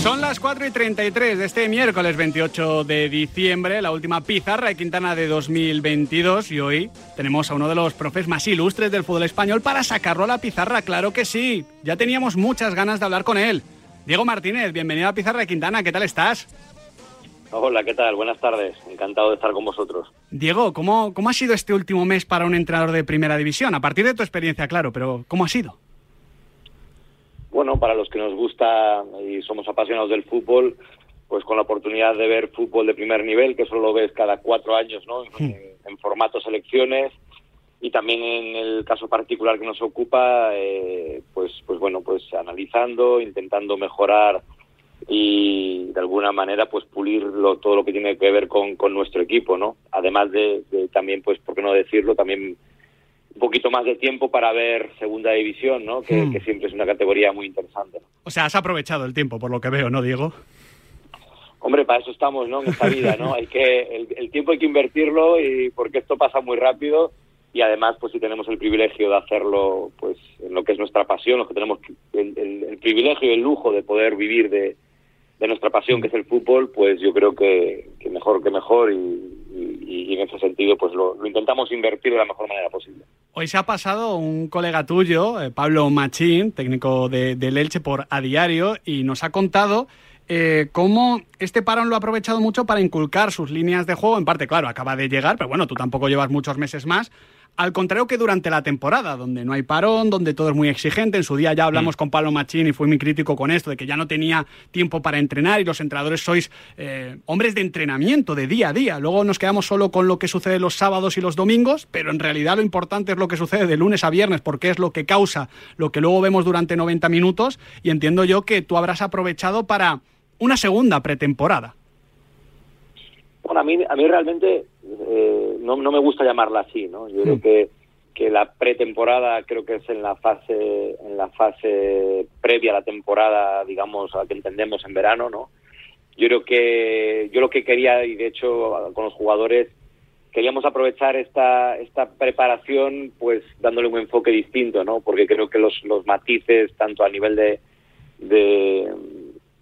Son las 4 y 33 de este miércoles 28 de diciembre, la última pizarra de Quintana de 2022 y hoy tenemos a uno de los profes más ilustres del fútbol español para sacarlo a la pizarra, claro que sí. Ya teníamos muchas ganas de hablar con él. Diego Martínez, bienvenido a Pizarra de Quintana, ¿qué tal estás? Hola, ¿qué tal? Buenas tardes. Encantado de estar con vosotros. Diego, ¿cómo, ¿cómo ha sido este último mes para un entrenador de primera división? A partir de tu experiencia, claro, pero ¿cómo ha sido? Bueno, para los que nos gusta y somos apasionados del fútbol, pues con la oportunidad de ver fútbol de primer nivel, que solo lo ves cada cuatro años, ¿no? En, en formato selecciones y también en el caso particular que nos ocupa, eh, pues, pues bueno, pues analizando, intentando mejorar y de alguna manera pues pulirlo todo lo que tiene que ver con, con nuestro equipo, ¿no? Además de, de también, pues, ¿por qué no decirlo? También un poquito más de tiempo para ver segunda división, ¿no? Que, Hmm. que siempre es una categoría muy interesante. ¿no? O sea, has aprovechado el tiempo, por lo que veo, ¿no, Diego? Hombre, para eso estamos, ¿no? En esta vida, ¿no? Hay que el, el tiempo hay que invertirlo y porque esto pasa muy rápido y además, pues si tenemos el privilegio de hacerlo, pues en lo que es nuestra pasión, los que tenemos el, el- el privilegio y el lujo de poder vivir de, de nuestra pasión, que es el fútbol, pues yo creo que, que mejor que mejor y, y- y en ese sentido, pues lo, lo intentamos invertir de la mejor manera posible. Hoy se ha pasado un colega tuyo, eh, Pablo Machín, técnico de, del Elche por A Diario, y nos ha contado eh, cómo este parón lo ha aprovechado mucho para inculcar sus líneas de juego. En parte, claro, acaba de llegar, pero bueno, tú tampoco llevas muchos meses más. Al contrario que durante la temporada, donde no hay parón, donde todo es muy exigente. En su día ya hablamos con Pablo Machín y fui muy crítico con esto, de que ya no tenía tiempo para entrenar y los entrenadores sois eh, hombres de entrenamiento, de día a día. Luego nos quedamos solo con lo que sucede los sábados y los domingos, pero en realidad lo importante es lo que sucede de lunes a viernes, porque es lo que causa lo que luego vemos durante 90 minutos. Y entiendo yo que tú habrás aprovechado para una segunda pretemporada. Bueno, a mí, a mí realmente eh, no, no me gusta llamarla así, ¿no? Yo creo que, que la pretemporada creo que es en la fase en la fase previa a la temporada, digamos, a la que entendemos en verano, ¿no? Yo creo que yo lo que quería y de hecho con los jugadores queríamos aprovechar esta esta preparación pues dándole un enfoque distinto, ¿no? Porque creo que los los matices tanto a nivel de de,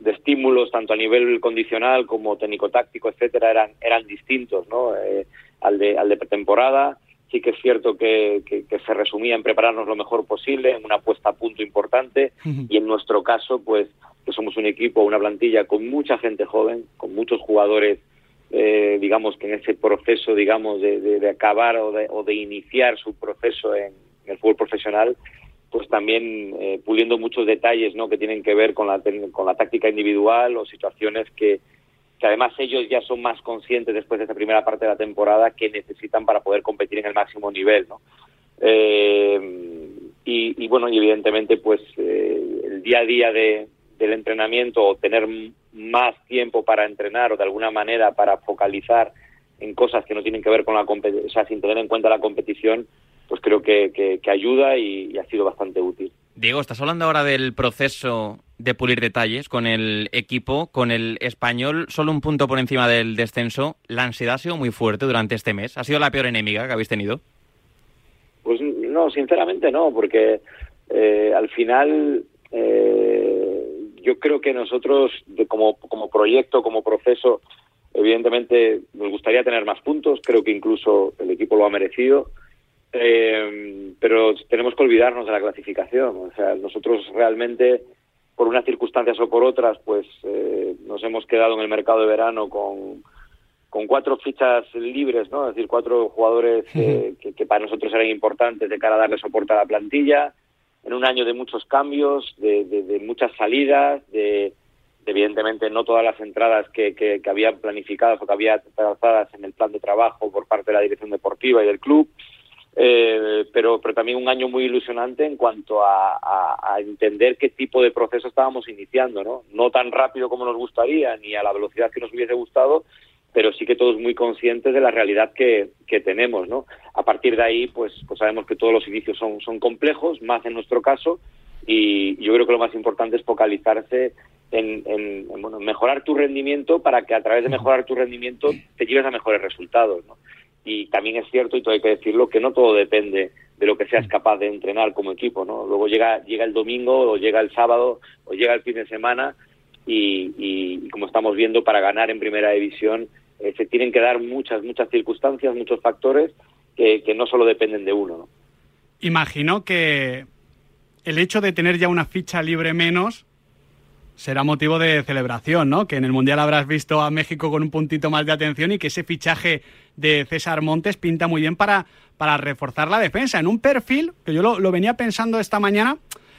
de estímulos tanto a nivel condicional como técnico-táctico, etcétera, eran, eran distintos ¿no? Eh, al, de, al de pretemporada. Sí que es cierto que, que, que, se resumía en prepararnos lo mejor posible, en una puesta a punto importante, y en nuestro caso, pues, que somos un equipo, una plantilla con mucha gente joven, con muchos jugadores, eh, digamos, que en ese proceso, digamos, de, de, de acabar o de, o de iniciar su proceso en, en el fútbol profesional, pues también eh, puliendo muchos detalles ¿no? que tienen que ver con la, con la táctica individual o situaciones que, que además ellos ya son más conscientes después de esta primera parte de la temporada que necesitan para poder competir en el máximo nivel. ¿no? Eh, y, bueno, y evidentemente pues eh, el día a día de, del entrenamiento o tener más tiempo para entrenar o de alguna manera para focalizar en cosas que no tienen que ver con la competición, o sea, sin tener en cuenta la competición, pues creo que, que, que ayuda y, y, ha sido bastante útil. Diego, estás hablando ahora del proceso de pulir detalles con el equipo, con el español, solo un punto por encima del descenso. ¿La ansiedad ha sido muy fuerte durante este mes? ¿Ha sido la peor enemiga que habéis tenido? Pues no, sinceramente no, porque eh, al final eh, yo creo que nosotros, como, como proyecto, como proceso, evidentemente nos gustaría tener más puntos, creo que incluso el equipo lo ha merecido. Eh, pero tenemos que olvidarnos de la clasificación. O sea, nosotros realmente, por unas circunstancias o por otras, pues eh, nos hemos quedado en el mercado de verano con, con cuatro fichas libres, ¿no? Es decir, cuatro jugadores eh, que, que, para nosotros eran importantes de cara a darle soporte a la plantilla, en un año de muchos cambios, de, de, de muchas salidas, de, de, evidentemente no todas las entradas que, que, que había planificadas o que había trazadas en el plan de trabajo por parte de la dirección deportiva y del club. Eh, pero, pero también un año muy ilusionante en cuanto a, a, entender qué tipo de proceso estábamos iniciando, ¿no? No tan rápido como nos gustaría, ni a la velocidad que nos hubiese gustado, pero sí que todos muy conscientes de la realidad que, que tenemos, ¿no? A partir de ahí, pues, pues sabemos que todos los inicios son, son complejos, más en nuestro caso, y yo creo que lo más importante es focalizarse en, bueno, mejorar tu rendimiento para que a través de mejorar tu rendimiento te lleves a mejores resultados. ¿no? Y también es cierto, y todo hay que decirlo, que no todo depende de lo que seas capaz de entrenar como equipo. ¿no? Luego llega, llega el domingo, o llega el sábado, o llega el fin de semana, y, y, como estamos viendo, para ganar en primera división eh, se tienen que dar muchas, muchas circunstancias, muchos factores que, que no solo dependen de uno. ¿no? Imagino que el hecho de tener ya una ficha libre menos será motivo de celebración, ¿no? Que en el Mundial habrás visto a México con un puntito más de atención y que ese fichaje de César Montes pinta muy bien para, para reforzar la defensa. En un perfil, que yo lo, venía pensando esta mañana,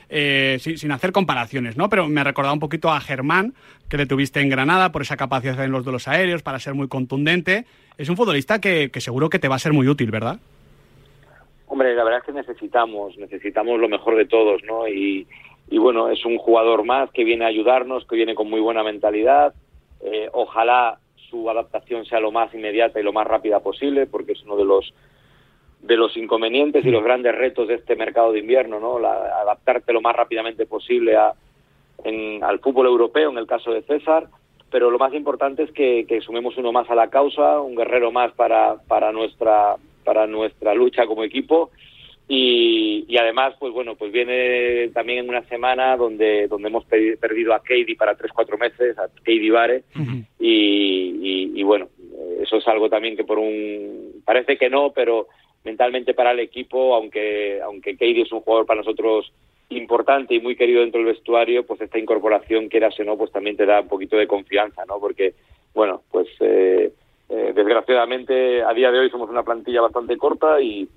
eh, sin, hacer comparaciones, ¿no? Pero me ha recordado un poquito a Germán, que le tuviste en Granada por esa capacidad en los duelos aéreos, para ser muy contundente. Es un futbolista que, que seguro que te va a ser muy útil, ¿verdad? Hombre, la verdad es que necesitamos, necesitamos lo mejor de todos, ¿no? Y, y bueno, es un jugador más que viene a ayudarnos, que viene con muy buena mentalidad. Eh, ojalá su adaptación sea lo más inmediata y lo más rápida posible, porque es uno de los de los inconvenientes y los grandes retos de este mercado de invierno, ¿no? La, adaptarte lo más rápidamente posible a, al fútbol europeo, en el caso de César, pero lo más importante es que, que sumemos uno más a la causa, un guerrero más para, para nuestra para nuestra lucha como equipo y, además, pues bueno, pues viene también en una semana donde, donde hemos perdido a Katie para tres, cuatro meses, a Katie Vare, y, bueno, eso es algo también que por un, parece que no, pero mentalmente para el equipo, aunque, aunque Katie es un jugador para nosotros importante y muy querido dentro del vestuario, pues esta incorporación, quieras o no, pues también te da un poquito de confianza, ¿no? Porque, bueno, pues eh, eh, desgraciadamente a día de hoy somos una plantilla bastante corta y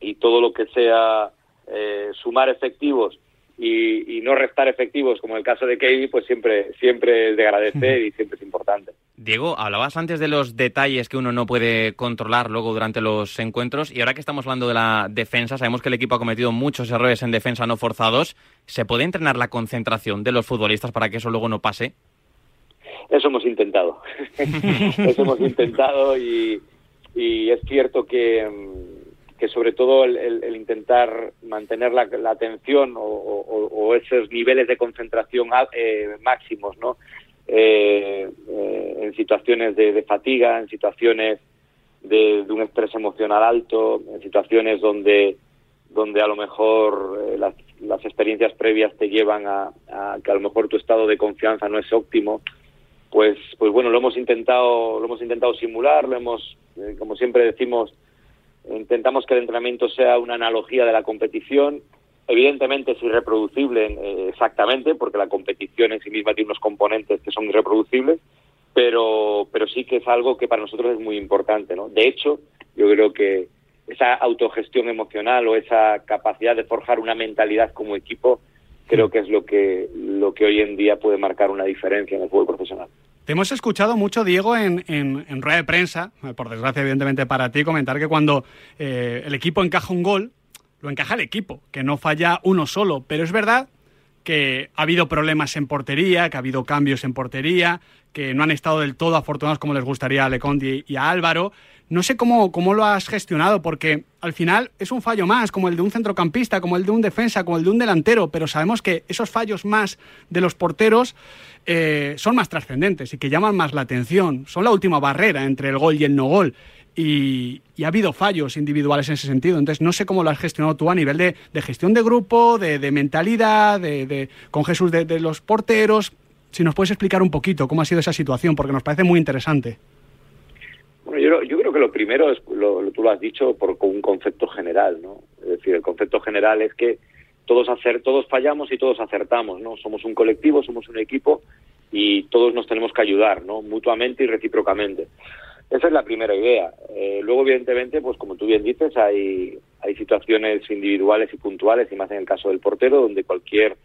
y todo lo que sea eh, sumar efectivos y, no restar efectivos, como el caso de Katie, pues siempre, siempre es de agradecer y siempre es importante. Diego, hablabas antes de los detalles que uno no puede controlar luego durante los encuentros y ahora que estamos hablando de la defensa, sabemos que el equipo ha cometido muchos errores en defensa no forzados. ¿Se puede entrenar la concentración de los futbolistas para que eso luego no pase? Eso hemos intentado. eso hemos intentado y, y es cierto que mm, que sobre todo el, intentar mantener la, atención o, esos niveles de concentración eh, máximos, ¿no? Eh, eh, en situaciones de, fatiga, en situaciones de, un estrés emocional alto, en situaciones donde, donde a lo mejor las, experiencias previas te llevan a, a, que a lo mejor tu estado de confianza no es óptimo, pues, pues bueno, lo hemos intentado, lo hemos intentado simular, lo hemos, como siempre decimos, Intentamos que el entrenamiento sea una analogía de la competición. Evidentemente es irreproducible eh, exactamente, porque la competición en sí misma tiene unos componentes que son irreproducibles, pero, pero sí que es algo que para nosotros es muy importante. ¿no? De hecho, yo creo que esa autogestión emocional o esa capacidad de forjar una mentalidad como equipo, creo que es lo que, lo que hoy en día puede marcar una diferencia en el fútbol profesional. Te hemos escuchado mucho, Diego, en, en, rueda de prensa, por desgracia, evidentemente para ti, comentar que cuando eh, el equipo encaja un gol, lo encaja el equipo, que no falla uno solo. Pero es verdad que ha habido problemas en portería, que ha habido cambios en portería, que no han estado del todo afortunados como les gustaría a Lecondi y a Álvaro. No sé cómo, cómo lo has gestionado, porque al final es un fallo más, como el de un centrocampista, como el de un defensa, como el de un delantero, pero sabemos que esos fallos más de los porteros eh, son más trascendentes y que llaman más la atención. Son la última barrera entre el gol y el no gol. Y, ha habido fallos individuales en ese sentido. Entonces, no sé cómo lo has gestionado tú a nivel de, gestión de grupo, de, mentalidad, de, con Jesús de, los porteros. Si nos puedes explicar un poquito cómo ha sido esa situación, porque nos parece muy interesante. Bueno, yo, creo que lo primero es, lo, tú lo has dicho, por un concepto general, ¿no? Es decir, el concepto general es que todos hacer, todos fallamos y todos acertamos, ¿no? Somos un colectivo, somos un equipo y todos nos tenemos que ayudar, ¿no? Mutuamente y recíprocamente. Esa es la primera idea. Eh, luego, evidentemente, pues como tú bien dices, hay, hay situaciones individuales y puntuales, y más en el caso del portero, donde cualquier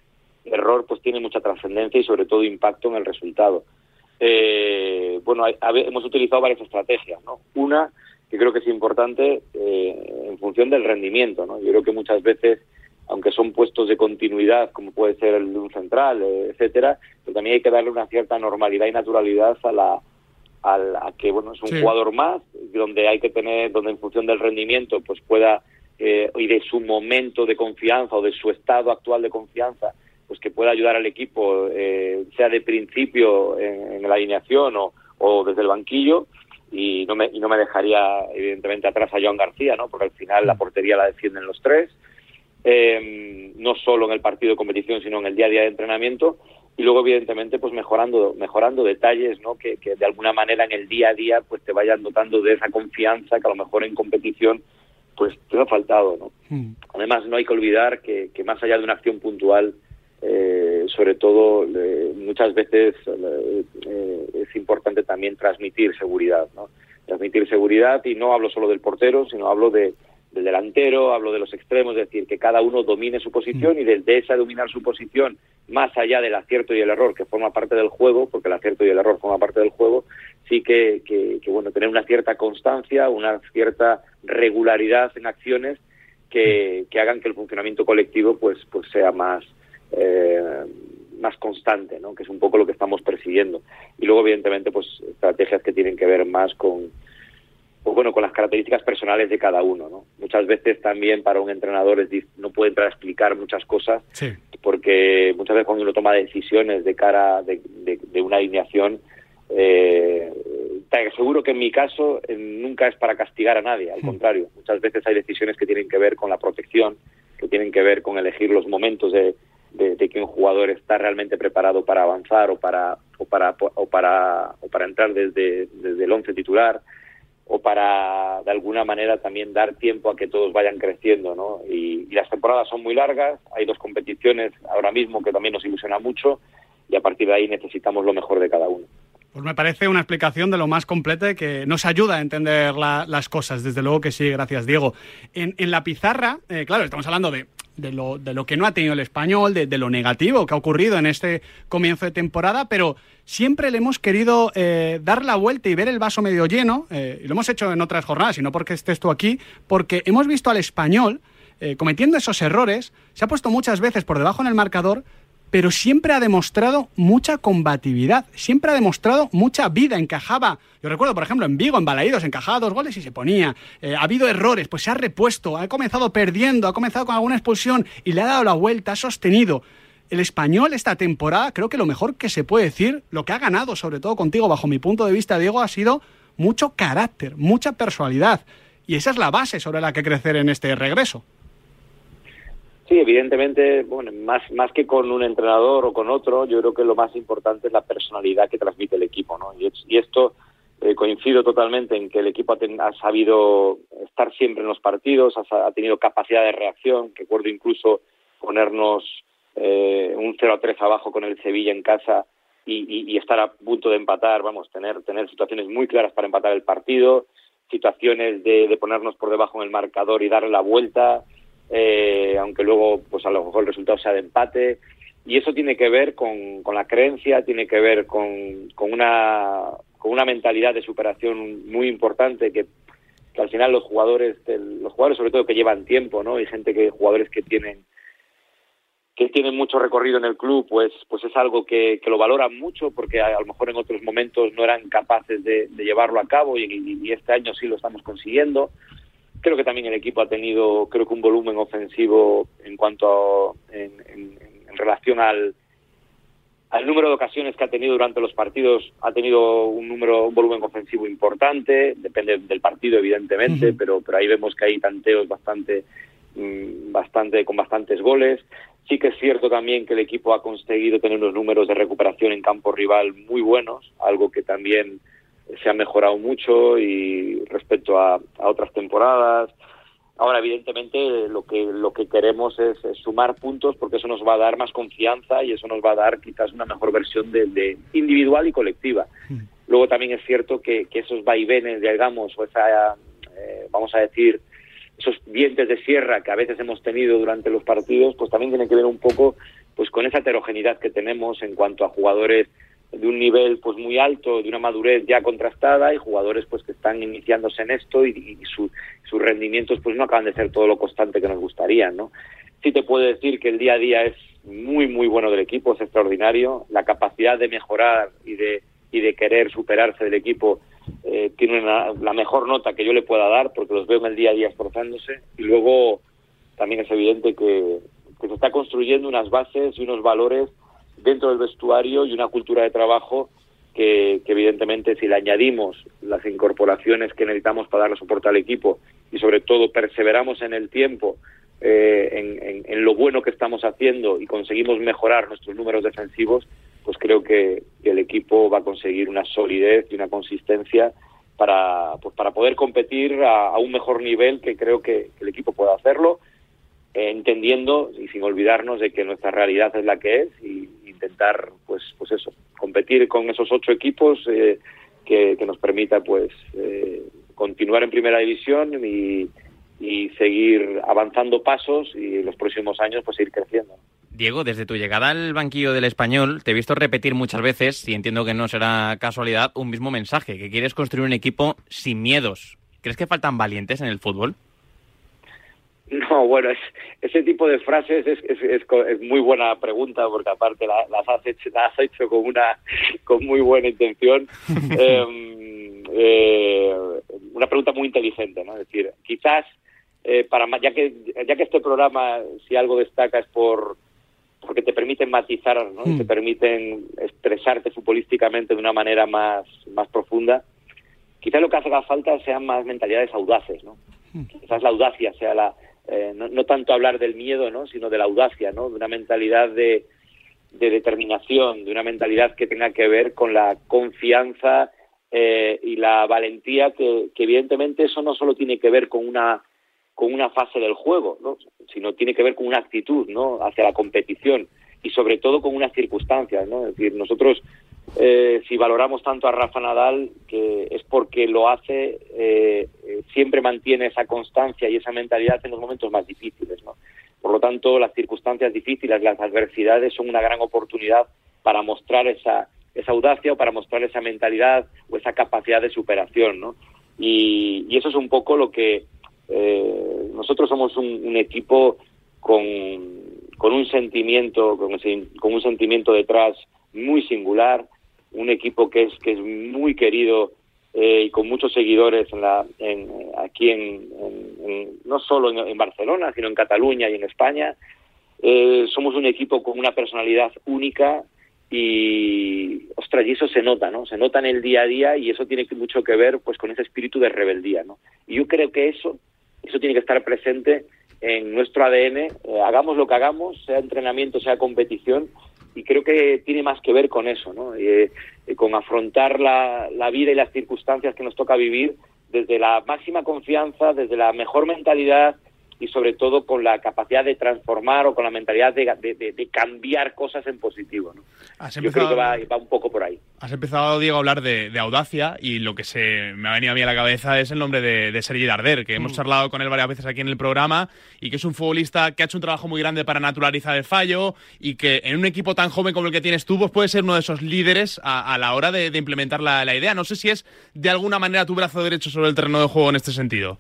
error pues tiene mucha trascendencia y sobre todo impacto en el resultado. Eh, bueno, hemos utilizado varias estrategias, ¿no? Una que creo que es importante eh, en función del rendimiento, ¿no? Yo creo que muchas veces, aunque son puestos de continuidad, como puede ser el de un central, eh, etcétera, pero también hay que darle una cierta normalidad y naturalidad a la a, que bueno es un jugador más donde hay que tener donde en función del rendimiento pues pueda y de su momento de confianza o de su estado actual de confianza pues que pueda ayudar al equipo, eh, sea de principio en, la alineación o, o, desde el banquillo, y no, me, y no me dejaría, evidentemente, atrás a Joan García, ¿no? porque al final la portería la defienden los tres, eh, no solo en el partido de competición, sino en el día a día de entrenamiento, y luego, evidentemente, pues mejorando, mejorando detalles ¿no? que, que de alguna manera en el día a día pues te vayan dotando de esa confianza que a lo mejor en competición pues te ha faltado. ¿no? Hmm. Además, no hay que olvidar que, que más allá de una acción puntual, eh, sobre todo muchas veces eh, es importante también transmitir seguridad, ¿no? Transmitir seguridad y no hablo solo del portero, sino hablo de, del delantero, hablo de los extremos, es decir, que cada uno domine su posición mm. y desde esa dominar su posición, más allá del acierto y el error, que forma parte del juego, porque el acierto y el error forma parte del juego, sí que, que, bueno, tener una cierta constancia, una cierta regularidad en acciones que, que hagan que el funcionamiento colectivo pues, pues sea más, eh, más constante, ¿no? que es un poco lo que estamos persiguiendo. Y luego, evidentemente, pues estrategias que tienen que ver más con, pues, bueno, con las características personales de cada uno. ¿no? Muchas veces también para un entrenador es, no puede entrar a explicar muchas cosas, porque muchas veces cuando uno toma decisiones de cara de, de, una alineación, eh, te aseguro que en mi caso eh, nunca es para castigar a nadie, al hmm. contrario, muchas veces hay decisiones que tienen que ver con la protección, que tienen que ver con elegir los momentos de, de, que un jugador está realmente preparado para avanzar o para o para o para o para entrar desde, desde el once titular o para de alguna manera también dar tiempo a que todos vayan creciendo, ¿no? Y, las temporadas son muy largas, hay dos competiciones ahora mismo que también nos ilusiona mucho y a partir de ahí necesitamos lo mejor de cada uno. Pues me parece una explicación de lo más completa que nos ayuda a entender las cosas. Desde luego que sí, gracias Diego. En, la pizarra, eh, claro, estamos hablando de, lo, de, lo, que no ha tenido el español, de, lo negativo que ha ocurrido en este comienzo de temporada, pero siempre le hemos querido eh, dar la vuelta y ver el vaso medio lleno, eh, y lo hemos hecho en otras jornadas, y no porque estés tú aquí, porque hemos visto al español cometiendo esos errores, se ha puesto muchas veces por debajo en el marcador, pero siempre ha demostrado mucha combatividad, siempre ha demostrado mucha vida, encajaba, yo recuerdo por ejemplo en Vigo, en Balaídos, encajaba dos goles y se ponía, eh, ha habido errores, pues se ha repuesto, ha comenzado perdiendo, ha comenzado con alguna expulsión y le ha dado la vuelta, ha sostenido. El español esta temporada, creo que lo mejor que se puede decir, lo que ha ganado, sobre todo contigo, bajo mi punto de vista, Diego, ha sido mucho carácter, mucha personalidad. Y esa es la base sobre la que crecer en este regreso. Sí, evidentemente, bueno, más, más que con un entrenador o con otro, yo creo que lo más importante es la personalidad que transmite el equipo, ¿no? Y, esto eh, coincido totalmente en que el equipo ha, sabido estar siempre en los partidos, ha, tenido capacidad de reacción, recuerdo incluso ponernos eh, un 0 a 3 abajo con el Sevilla en casa y, y, estar a punto de empatar, vamos, tener, tener situaciones muy claras para empatar el partido, situaciones de, de ponernos por debajo en el marcador y darle la vuelta, eh, aunque luego pues a lo mejor el resultado sea de empate y eso tiene que ver con, la creencia, tiene que ver con, una, con una mentalidad de superación muy importante que, al final los jugadores, los jugadores sobre todo que llevan tiempo, ¿no? Y gente que, jugadores que tienen que tienen mucho recorrido en el club, pues, pues es algo que, lo valoran mucho porque a, lo mejor en otros momentos no eran capaces de, llevarlo a cabo y, este año sí lo estamos consiguiendo. Creo que también el equipo ha tenido, creo que un volumen ofensivo en cuanto a, en, en, relación al, al número de ocasiones que ha tenido durante los partidos, ha tenido un número, un volumen ofensivo importante, depende del partido evidentemente, pero, pero ahí vemos que hay tanteos bastante, mm, bastante, con bastantes goles. Sí que es cierto también que el equipo ha conseguido tener unos números de recuperación en campo rival muy buenos, algo que también se ha mejorado mucho y respecto a, otras temporadas. Ahora, evidentemente, lo que lo que queremos es, sumar puntos porque eso nos va a dar más confianza y eso nos va a dar quizás una mejor versión de, individual y colectiva. Hmm. Luego también es cierto que, esos vaivenes, digamos, o esa, eh, vamos a decir, esos dientes de sierra que a veces hemos tenido durante los partidos, pues también tienen que ver un poco pues con esa heterogeneidad que tenemos en cuanto a jugadores de un nivel pues muy alto, de una madurez ya contrastada y jugadores pues que están iniciándose en esto y, sus rendimientos pues no acaban de ser todo lo constante que nos gustaría, ¿no? Sí te puedo decir que el día a día es muy muy bueno del equipo, es extraordinario, la capacidad de mejorar y de y de querer superarse del equipo eh, tiene la mejor nota que yo le pueda dar porque los veo en el día a día esforzándose y luego también es evidente que, que se está construyendo unas bases y unos valores dentro del vestuario y una cultura de trabajo que, evidentemente si le añadimos las incorporaciones que necesitamos para darle soporte al equipo y sobre todo perseveramos en el tiempo eh, en, lo bueno que estamos haciendo y conseguimos mejorar nuestros números defensivos, pues creo que, el equipo va a conseguir una solidez y una consistencia para, pues para poder competir a, un mejor nivel que creo que, el equipo puede hacerlo, entendiendo y sin olvidarnos de que nuestra realidad es la que es y intentar, pues, pues eso, competir con esos ocho equipos eh, que, nos permita, pues, eh, continuar en primera división y, y seguir avanzando pasos y los próximos años, pues, ir creciendo. Diego, desde tu llegada al banquillo del español, te he visto repetir muchas veces, y entiendo que no será casualidad, un mismo mensaje, que quieres construir un equipo sin miedos. ¿Crees que faltan valientes en el fútbol? No, bueno, es, ese tipo de frases es, es, es, muy buena pregunta porque aparte las, has hecho, las has hecho con una con muy buena intención. Em, eh, una pregunta muy inteligente, ¿no? Es decir, quizás eh, para ya que ya que este programa si algo destaca es por porque te permiten matizar, ¿no? te mm. permiten expresarte futbolísticamente de una manera más más profunda. Quizás lo que hace falta sean más mentalidades audaces, ¿no? Mm. Quizás la audacia sea la, eh, no, tanto hablar del miedo, ¿no? sino de la audacia, ¿no? de una mentalidad de, determinación, de una mentalidad que tenga que ver con la confianza eh, y la valentía, que, evidentemente eso no solo tiene que ver con una con una fase del juego, ¿no? sino tiene que ver con una actitud ¿no? hacia la competición y sobre todo con unas circunstancias. ¿no? Es decir, nosotros eh, si valoramos tanto a Rafa Nadal, que es porque lo hace, eh, eh, siempre mantiene esa constancia y esa mentalidad en los momentos más difíciles. ¿no? Por lo tanto, las circunstancias difíciles, las adversidades son una gran oportunidad para mostrar esa, esa audacia o para mostrar esa mentalidad o esa capacidad de superación. ¿no? Y, eso es un poco lo que nosotros somos un, equipo con, con un sentimiento, con un sentimiento detrás muy singular, un equipo que es que es muy querido eh, y con muchos seguidores en aquí en, no solo en, Barcelona sino en Cataluña y en España eh, somos un equipo con una personalidad única y ostras y eso se nota no se nota en el día a día y eso tiene mucho que ver pues con ese espíritu de rebeldía no y yo creo que eso eso tiene que estar presente en nuestro ADN eh, hagamos lo que hagamos sea entrenamiento sea competición y creo que tiene más que ver con eso, ¿no? Eh, eh, con afrontar la, la, vida y las circunstancias que nos toca vivir desde la máxima confianza, desde la mejor mentalidad y sobre todo con la capacidad de transformar o con la mentalidad de, de, cambiar cosas en positivo. ¿no? Yo creo que va, un poco por ahí. Has empezado, Diego, a hablar de, audacia y lo que se me ha venido a mí a la cabeza es el nombre de, Sergi Darder, que hemos mm. charlado con él varias veces aquí en el programa y que es un futbolista que ha hecho un trabajo muy grande para naturalizar el fallo y que en un equipo tan joven como el que tienes tú, pues puede ser uno de esos líderes a, la hora de, implementar la, la idea. No sé si es de alguna manera tu brazo derecho sobre el terreno de juego en este sentido.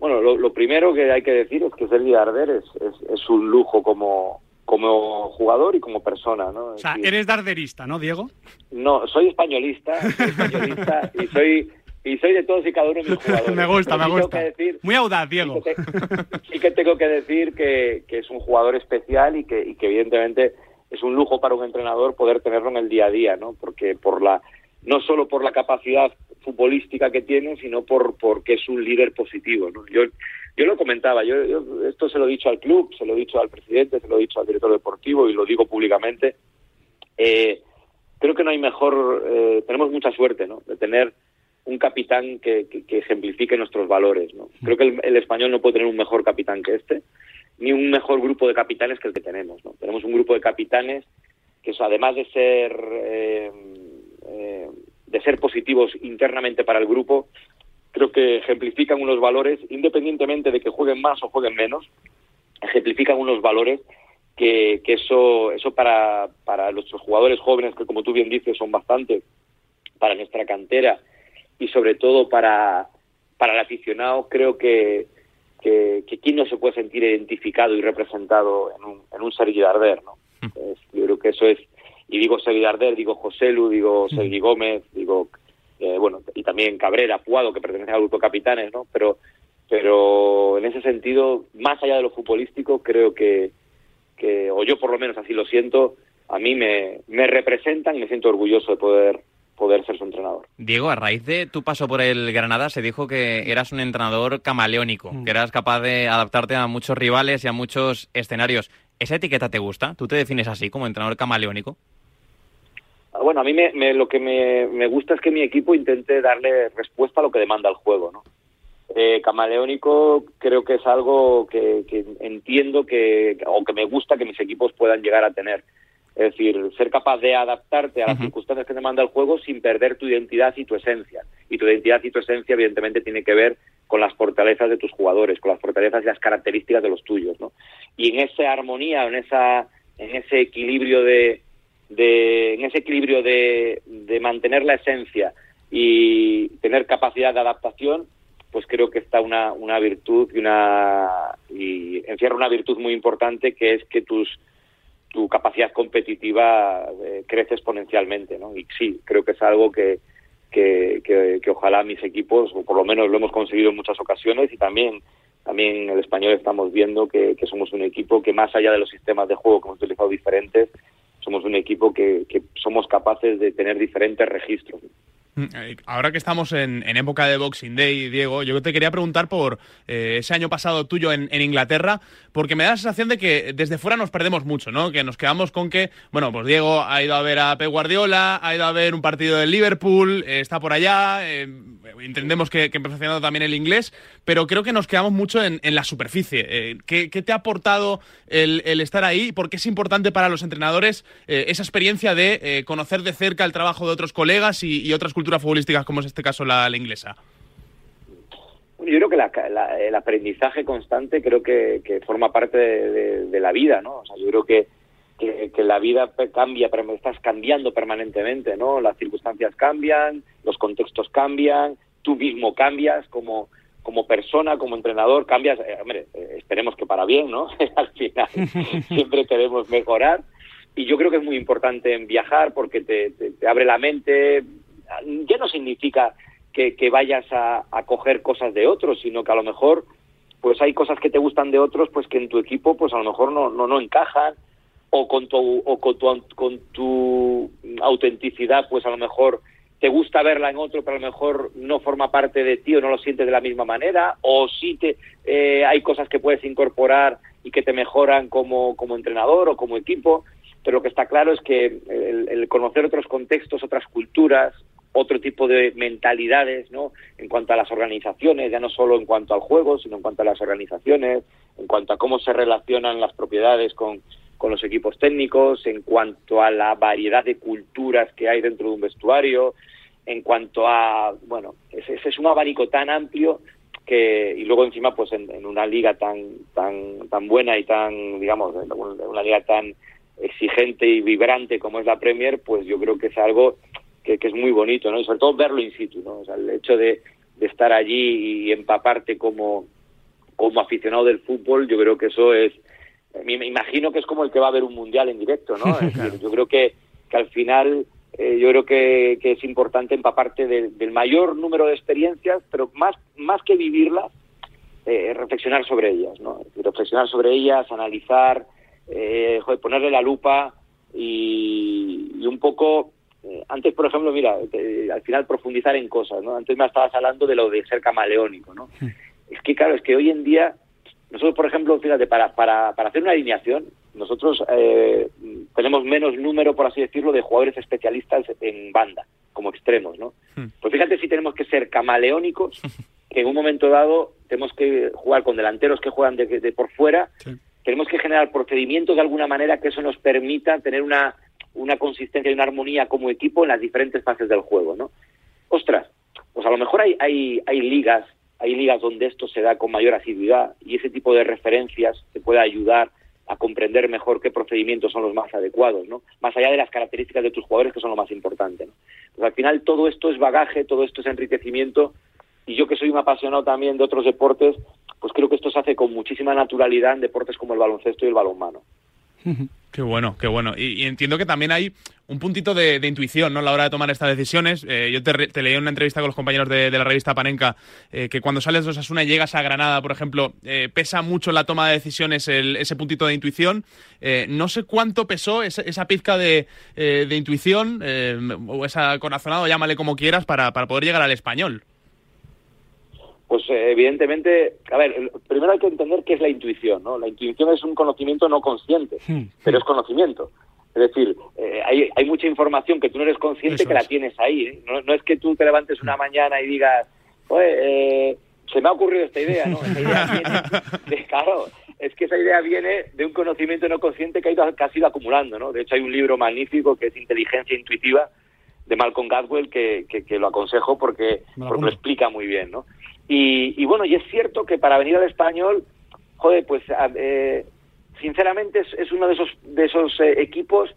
Bueno, lo, primero que hay que decir es que Sergi Darder es, es, un lujo como, como jugador y como persona, ¿no? O sea, eres darderista, ¿no, Diego? No, soy españolista, soy españolista y soy y soy de todos y cada uno de mis jugadores. me gusta, me gusta. Muy audaz, Diego. Sí que, tengo que decir que, que, es un jugador especial y que, y que evidentemente es un lujo para un entrenador poder tenerlo en el día a día, ¿no? Porque por la no solo por la capacidad futbolística que tiene, sino por porque es un líder positivo. ¿no? Yo, yo lo comentaba, yo, esto se lo he dicho al club, se lo he dicho al presidente, se lo he dicho al director deportivo y lo digo públicamente. Eh, creo que no hay mejor, eh, tenemos mucha suerte ¿no? de tener un capitán que, que, ejemplifique nuestros valores. ¿no? Creo que el, español no puede tener un mejor capitán que este, ni un mejor grupo de capitanes que el que tenemos. ¿no? Tenemos un grupo de capitanes que, además de ser eh, eh, de ser positivos internamente para el grupo, creo que ejemplifican unos valores, independientemente de que jueguen más o jueguen menos, ejemplifican unos valores que, que eso, eso para, para nuestros jugadores jóvenes, que como tú bien dices son bastante, para nuestra cantera y sobre todo para, para el aficionado, creo que, que, que quién no se puede sentir identificado y representado en un, en un Sergi Darder, ¿no? Mm. yo creo que eso es y digo Sergi Darder, digo José Lu, digo Sergi Gómez, digo, eh, bueno, y también Cabrera, Puado, que pertenece al grupo de capitanes, ¿no? Pero, pero en ese sentido, más allá de lo futbolístico, creo que, que, o yo por lo menos así lo siento, a mí me, me representan y me siento orgulloso de poder poder ser su entrenador. Diego, a raíz de tu paso por el Granada se dijo que eras un entrenador camaleónico, mm. que eras capaz de adaptarte a muchos rivales y a muchos escenarios. ¿Esa etiqueta te gusta? ¿Tú te defines así como entrenador camaleónico? Bueno, a mí me, lo que me, gusta es que mi equipo intente darle respuesta a lo que demanda el juego, ¿no? Eh, camaleónico creo que es algo que, que entiendo que, o que me gusta que mis equipos puedan llegar a tener. Es decir, ser capaz de adaptarte a las circunstancias que demanda el juego sin perder tu identidad y tu esencia. Y tu identidad y tu esencia, evidentemente, tiene que ver con las fortalezas de tus jugadores, con las fortalezas y las características de los tuyos, ¿no? Y en esa armonía, en esa, en ese equilibrio de, de en ese equilibrio de, de mantener la esencia y tener capacidad de adaptación, pues creo que está una, una virtud y una y encierra una virtud muy importante que es que tus tu capacidad competitiva eh, crece exponencialmente, ¿no? Y sí, creo que es algo que, que, que, ojalá mis equipos, o por lo menos lo hemos conseguido en muchas ocasiones, y también, también en el español estamos viendo que, que somos un equipo que más allá de los sistemas de juego que hemos utilizado diferentes, somos un equipo que, que somos capaces de tener diferentes registros. Mm, eh, ahora que estamos en, época de Boxing Day, Diego, yo te quería preguntar por eh, ese año pasado tuyo en, Inglaterra, porque me da la sensación de que desde fuera nos perdemos mucho, ¿no? Que nos quedamos con que, bueno, pues Diego ha ido a ver a Pep Guardiola, ha ido a ver un partido del Liverpool, eh, está por allá, entendemos que, que perfeccionado también el inglés, pero creo que nos quedamos mucho en, la superficie. ¿qué, te ha aportado el, estar ahí? ¿Por qué es importante para los entrenadores esa experiencia de conocer de cerca el trabajo de otros colegas y, y otras culturas futbolísticas como es este caso la, inglesa? Yo creo que el aprendizaje constante creo que, forma parte de, la vida, ¿no? O sea, yo creo que, que, la vida cambia, pero estás cambiando permanentemente, ¿no? Las circunstancias cambian, los contextos cambian, tú mismo cambias como, como persona, como entrenador, cambias, eh, hombre, eh, esperemos que para bien, ¿no? Al final siempre queremos mejorar y yo creo que es muy importante en viajar porque te, te abre la mente, ya no significa que, vayas a, coger cosas de otros, sino que a lo mejor pues hay cosas que te gustan de otros pues que en tu equipo pues a lo mejor no, no, no encajan o con tu o con tu, con tu autenticidad pues a lo mejor te gusta verla en otro pero a lo mejor no forma parte de ti o no lo sientes de la misma manera o sí te eh, hay cosas que puedes incorporar y que te mejoran como, como entrenador o como equipo pero lo que está claro es que el conocer otros contextos otras culturas otro tipo de mentalidades, ¿no? En cuanto a las organizaciones, ya no solo en cuanto al juego, sino en cuanto a las organizaciones, en cuanto a cómo se relacionan las propiedades con, con los equipos técnicos, en cuanto a la variedad de culturas que hay dentro de un vestuario, en cuanto a, bueno, ese, es un abanico tan amplio que, y luego encima, pues en, una liga tan, tan, tan buena y tan, digamos, una liga tan exigente y vibrante como es la Premier, pues yo creo que es algo que, es muy bonito, ¿no? Y sobre todo verlo in situ, ¿no? O sea, el hecho de, estar allí y empaparte como, como aficionado del fútbol, yo creo que eso es, me imagino que es como el que va a ver un mundial en directo, ¿no? yo creo que, que al final, eh, yo creo que, que, es importante empaparte del mayor número de experiencias, pero más, más que vivirlas, eh, reflexionar sobre ellas, ¿no? Reflexionar sobre ellas, analizar, eh, ponerle la lupa y, y un poco eh, antes, por ejemplo, mira, al final profundizar en cosas, ¿no? Antes me estabas hablando de lo de ser camaleónico, ¿no? Es que, claro, es que hoy en día, nosotros, por ejemplo, fíjate, para, para, para hacer una alineación, nosotros eh, tenemos menos número, por así decirlo, de jugadores especialistas en banda, como extremos, ¿no? Pues fíjate si tenemos que ser camaleónicos, que en un momento dado tenemos que jugar con delanteros que juegan de, por fuera, tenemos que generar procedimientos de alguna manera que eso nos permita tener una una consistencia y una armonía como equipo en las diferentes fases del juego, ¿no? Ostras, pues a lo mejor hay, hay, hay ligas, hay ligas donde esto se da con mayor asiduidad y ese tipo de referencias te puede ayudar a comprender mejor qué procedimientos son los más adecuados, ¿no? Más allá de las características de tus jugadores que son lo más importante, ¿no? Pues al final todo esto es bagaje, todo esto es enriquecimiento y yo que soy un apasionado también de otros deportes, pues creo que esto se hace con muchísima naturalidad en deportes como el baloncesto y el balonmano. Qué bueno, qué bueno. Y, entiendo que también hay un puntito de, intuición ¿no? a la hora de tomar estas decisiones. Eh, yo te, leí en una entrevista con los compañeros de, la revista Panenka eh, que cuando sales de Osasuna y llegas a Granada, por ejemplo, eh, pesa mucho la toma de decisiones ese puntito de intuición. no sé cuánto pesó esa, pizca de, intuición o esa corazonado, llámale como quieras, para poder llegar al español. Pues evidentemente, a ver, primero hay que entender qué es la intuición, ¿no? La intuición es un conocimiento no consciente, hmm. pero es conocimiento. Es decir, eh, hay, hay, mucha información que tú no eres consciente que la tienes ahí. ¿eh? No, es que tú te levantes una hmm. mañana y digas, eh, se me ha ocurrido esta idea, ¿no? Esa idea viene de, claro, es que esa idea viene de un conocimiento no consciente que, ha ido, que has ido acumulando, ¿no? De hecho, hay un libro magnífico que es Inteligencia Intuitiva de Malcolm Gladwell que, que, lo aconsejo porque, porque lo explica muy bien, ¿no? Y, bueno, y es cierto que para venir al español, joder, pues eh, sinceramente es, uno de esos, de esos eh, equipos,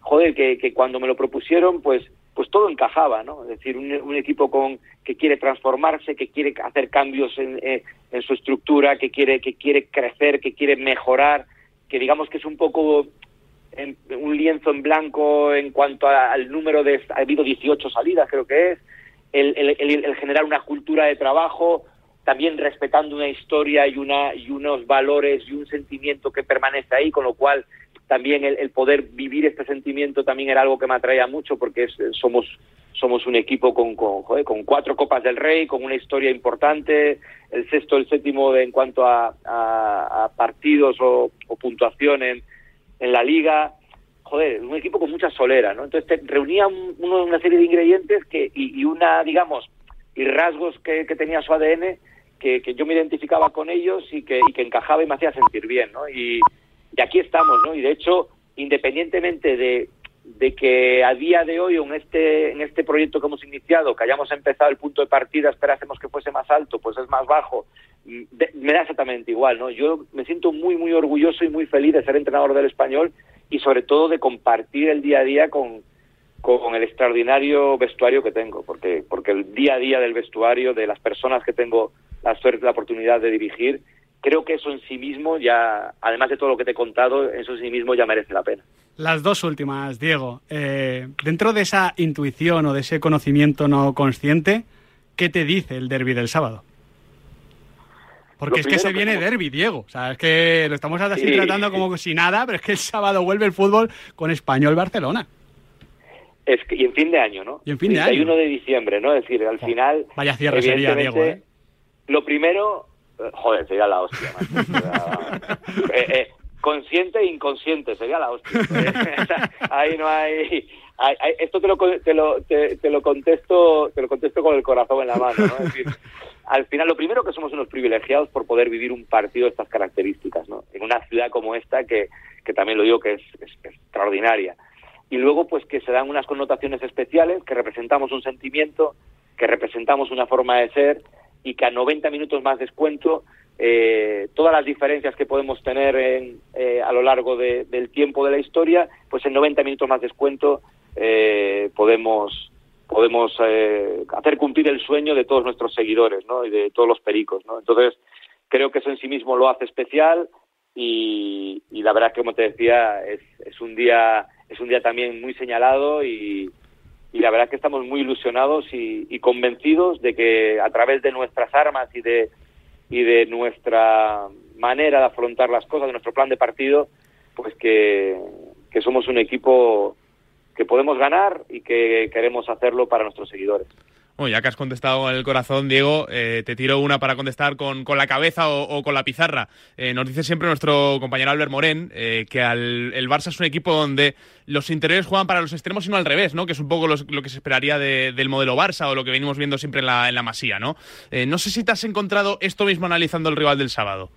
joder, que, cuando me lo propusieron, pues pues todo encajaba, ¿no? Es decir, un, equipo con que quiere transformarse, que quiere hacer cambios en, eh, en, su estructura, que quiere que quiere crecer, que quiere mejorar, que digamos que es un poco un lienzo en blanco en cuanto al número de ha habido 18 salidas, creo que es, el, generar una cultura de trabajo, también respetando una historia y, una, y unos valores y un sentimiento que permanece ahí, con lo cual también el, poder vivir este sentimiento también era algo que me atraía mucho porque somos somos un equipo con, con, con, cuatro copas del rey, con una historia importante, el sexto, el séptimo en cuanto a, partidos o, puntuación en, en la liga, joder, un equipo con mucha solera, ¿no? Entonces reunía una serie de ingredientes que, y, una, digamos, y rasgos que, tenía su ADN que, yo me identificaba con ellos y que, y que encajaba y me hacía sentir bien, ¿no? Y, aquí estamos, ¿no? Y de hecho, independientemente de, de que a día de hoy en este en este proyecto que hemos iniciado que hayamos empezado el punto de partida esperásemos que fuese más alto pues es más bajo me da exactamente igual no yo me siento muy muy orgulloso y muy feliz de ser entrenador del español y sobre todo de compartir el día a día con, con el extraordinario vestuario que tengo, porque, porque el día a día del vestuario, de las personas que tengo la suerte, la oportunidad de dirigir, creo que eso en sí mismo ya, además de todo lo que te he contado, eso en sí mismo ya merece la pena. Las dos últimas, Diego. Eh, dentro de esa intuición o de ese conocimiento no consciente, ¿qué te dice el derby del sábado? Porque es que se viene derby, Diego. O sea, es que lo estamos así tratando como si nada, pero es que el sábado vuelve el fútbol con Español Barcelona. Es que, y en fin de año, ¿no? Y en fin de año. 31 de diciembre, ¿no? Es decir, al final. Vaya cierre sería, Diego, ¿eh? Lo primero. Eh, joder, sería la hostia, eh, eh, consciente e inconsciente, sería la hostia. Ahí no hay. Esto te lo, te, lo, te, lo contesto te lo contesto con el corazón en la mano, ¿no? Es decir, al final lo primero que somos unos privilegiados por poder vivir un partido de estas características, ¿no? En una ciudad como esta que, que también lo digo que es, extraordinaria. Y luego pues que se dan unas connotaciones especiales, que representamos un sentimiento, que representamos una forma de ser y que a 90 minutos más descuento eh, todas las diferencias que podemos tener en, eh, a lo largo del tiempo de la historia, pues en 90 minutos más descuento eh, podemos podemos eh, hacer cumplir el sueño de todos nuestros seguidores ¿no? y de todos los pericos. ¿no? Entonces, creo que eso en sí mismo lo hace especial y, la verdad que, como te decía, es, es, un día es un día también muy señalado y, y la verdad que estamos muy ilusionados y, y, convencidos de que a través de nuestras armas y de, y de nuestra manera de afrontar las cosas, de nuestro plan de partido, pues que, que somos un equipo que podemos ganar y que queremos hacerlo para nuestros seguidores. Bueno, ya que has contestado con el corazón, Diego, eh, te tiro una para contestar con, con la cabeza o, con la pizarra. Eh, nos dice siempre nuestro compañero Albert Morén eh, que el Barça es un equipo donde los interiores juegan para los extremos y no al revés, ¿no? Que es un poco lo que se esperaría del modelo Barça o lo que venimos viendo siempre en la, en la Masía, ¿no? no sé si te has encontrado esto mismo analizando el rival del sábado.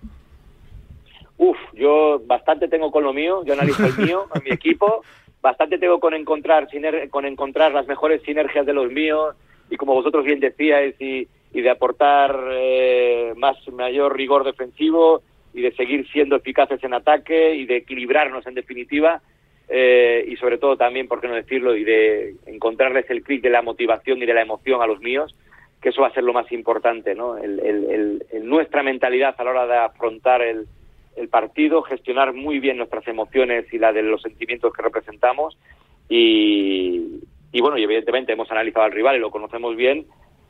Uf, yo bastante tengo con lo mío, yo analizo el mío, a mi equipo, bastante tengo con encontrar, con encontrar las mejores sinergias de los míos y como vosotros bien decíais y, y de aportar eh, más mayor rigor defensivo y de seguir siendo eficaces en ataque y de equilibrarnos en definitiva eh, y sobre todo también, por qué no decirlo, y de encontrarles el clic de la motivación y de la emoción a los míos, que eso va a ser lo más importante, ¿no? El, el, nuestra mentalidad a la hora de afrontar el, el partido, gestionar muy bien nuestras emociones y la de los sentimientos que representamos y, y bueno, y evidentemente hemos analizado al rival y lo conocemos bien,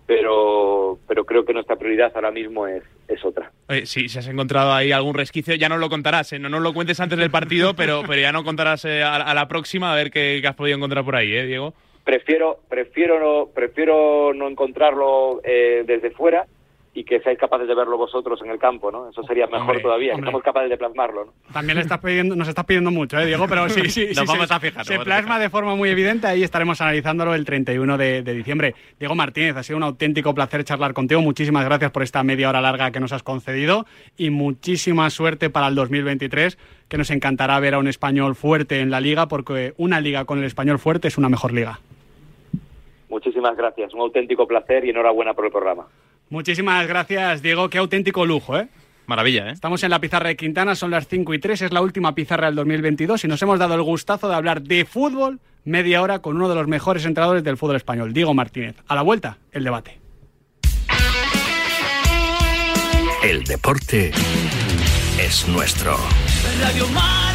pero, pero creo que nuestra prioridad ahora mismo es, es otra. Oye, si, si has encontrado ahí algún resquicio, ya no lo contarás, ¿eh? no nos lo cuentes antes del partido, pero, pero ya no contarás eh, a, a, la próxima a ver qué, qué, has podido encontrar por ahí, ¿eh, Diego? Prefiero, prefiero, no, prefiero no encontrarlo eh, desde fuera y que seáis capaces de verlo vosotros en el campo, ¿no? Eso sería mejor hombre, todavía, hombre. que somos capaces de plasmarlo, ¿no? También le estás pidiendo, nos estás pidiendo mucho, ¿eh, Diego? Pero sí, sí, Nos sí, vamos se, a fijar, se nos a plasma fijar. de forma muy evidente. Ahí estaremos analizándolo el 31 de, de diciembre. Diego Martínez, ha sido un auténtico placer charlar contigo. Muchísimas gracias por esta media hora larga que nos has concedido y muchísima suerte para el 2023, que nos encantará ver a un español fuerte en la liga, porque una liga con el español fuerte es una mejor liga. Muchísimas gracias, un auténtico placer y enhorabuena por el programa. Muchísimas gracias, Diego. Qué auténtico lujo, ¿eh? Maravilla, ¿eh? Estamos en la pizarra de Quintana, son las 5 y 3, es la última pizarra del 2022 y nos hemos dado el gustazo de hablar de fútbol media hora con uno de los mejores entrenadores del fútbol español, Diego Martínez. A la vuelta, el debate. El deporte es nuestro. Radio Mar.